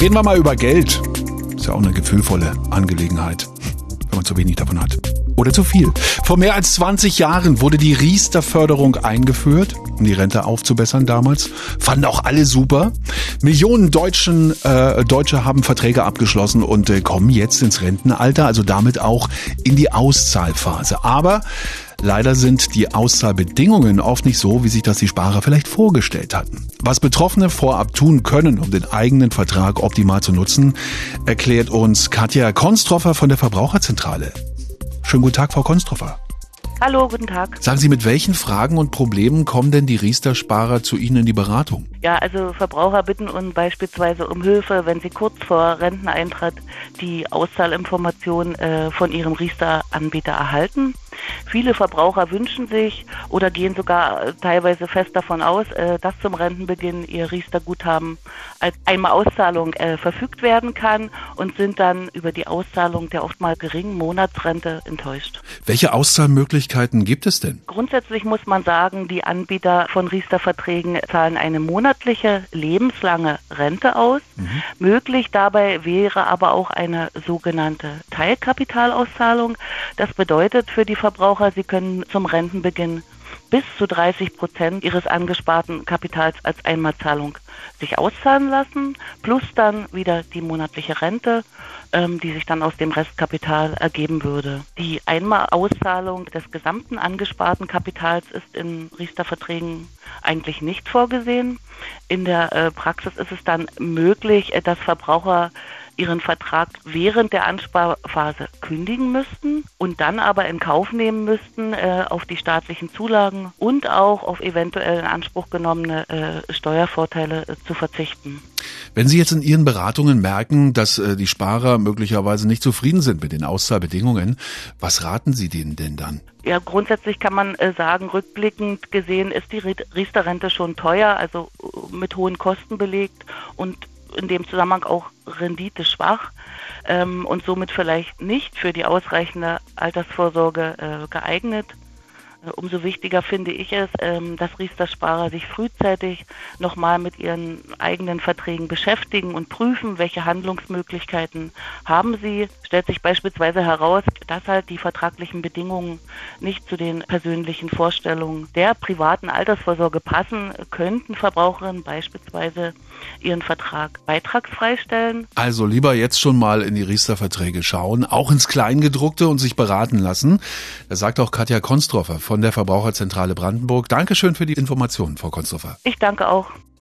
Reden wir mal über Geld. Ist ja auch eine gefühlvolle Angelegenheit, wenn man zu wenig davon hat. Oder zu viel. Vor mehr als 20 Jahren wurde die Riester-Förderung eingeführt, um die Rente aufzubessern damals. Fanden auch alle super. Millionen Deutschen, äh, Deutsche haben Verträge abgeschlossen und äh, kommen jetzt ins Rentenalter, also damit auch in die Auszahlphase. Aber Leider sind die Auszahlbedingungen oft nicht so, wie sich das die Sparer vielleicht vorgestellt hatten. Was Betroffene vorab tun können, um den eigenen Vertrag optimal zu nutzen, erklärt uns Katja Konstroffer von der Verbraucherzentrale. Schönen guten Tag, Frau Konstroffer. Hallo, guten Tag. Sagen Sie, mit welchen Fragen und Problemen kommen denn die Riester-Sparer zu Ihnen in die Beratung? Ja, also Verbraucher bitten uns beispielsweise um Hilfe, wenn sie kurz vor Renteneintritt die Auszahlinformationen äh, von ihrem Riester-Anbieter erhalten. Viele Verbraucher wünschen sich oder gehen sogar äh, teilweise fest davon aus, äh, dass zum Rentenbeginn ihr Riester-Guthaben als Einmal-Auszahlung äh, verfügt werden kann und sind dann über die Auszahlung der oftmals geringen Monatsrente enttäuscht. Welche Auszahlmöglichkeiten gibt es denn? Grundsätzlich muss man sagen, die Anbieter von Riester-Verträgen zahlen eine monatliche lebenslange Rente aus. Mhm. Möglich dabei wäre aber auch eine sogenannte Teilkapitalauszahlung. Das bedeutet für die Verbraucher, sie können zum Rentenbeginn bis zu 30 Prozent ihres angesparten Kapitals als Einmalzahlung sich auszahlen lassen, plus dann wieder die monatliche Rente, ähm, die sich dann aus dem Restkapital ergeben würde. Die Einmalauszahlung des gesamten angesparten Kapitals ist in Riester-Verträgen eigentlich nicht vorgesehen. In der äh, Praxis ist es dann möglich, äh, dass Verbraucher ihren Vertrag während der Ansparphase kündigen müssten und dann aber in Kauf nehmen müssten, äh, auf die staatlichen Zulagen und auch auf eventuell in Anspruch genommene äh, Steuervorteile äh, zu verzichten. Wenn Sie jetzt in Ihren Beratungen merken, dass äh, die Sparer möglicherweise nicht zufrieden sind mit den Auszahlbedingungen, was raten Sie denen denn dann? Ja, grundsätzlich kann man äh, sagen, rückblickend gesehen ist die Riester-Rente schon teuer, also äh, mit hohen Kosten belegt und in dem Zusammenhang auch Rendite schwach ähm, und somit vielleicht nicht für die ausreichende Altersvorsorge äh, geeignet. Umso wichtiger finde ich es, ähm, dass Riester-Sparer sich frühzeitig nochmal mit ihren eigenen Verträgen beschäftigen und prüfen, welche Handlungsmöglichkeiten haben sie. Stellt sich beispielsweise heraus, dass halt die vertraglichen Bedingungen nicht zu den persönlichen Vorstellungen der privaten Altersvorsorge passen, könnten Verbraucherinnen beispielsweise ihren Vertrag beitragsfrei stellen. Also lieber jetzt schon mal in die Riester-Verträge schauen, auch ins Kleingedruckte und sich beraten lassen. Das sagt auch Katja Konstroffer von der Verbraucherzentrale Brandenburg. Dankeschön für die Informationen, Frau Konstroffer. Ich danke auch.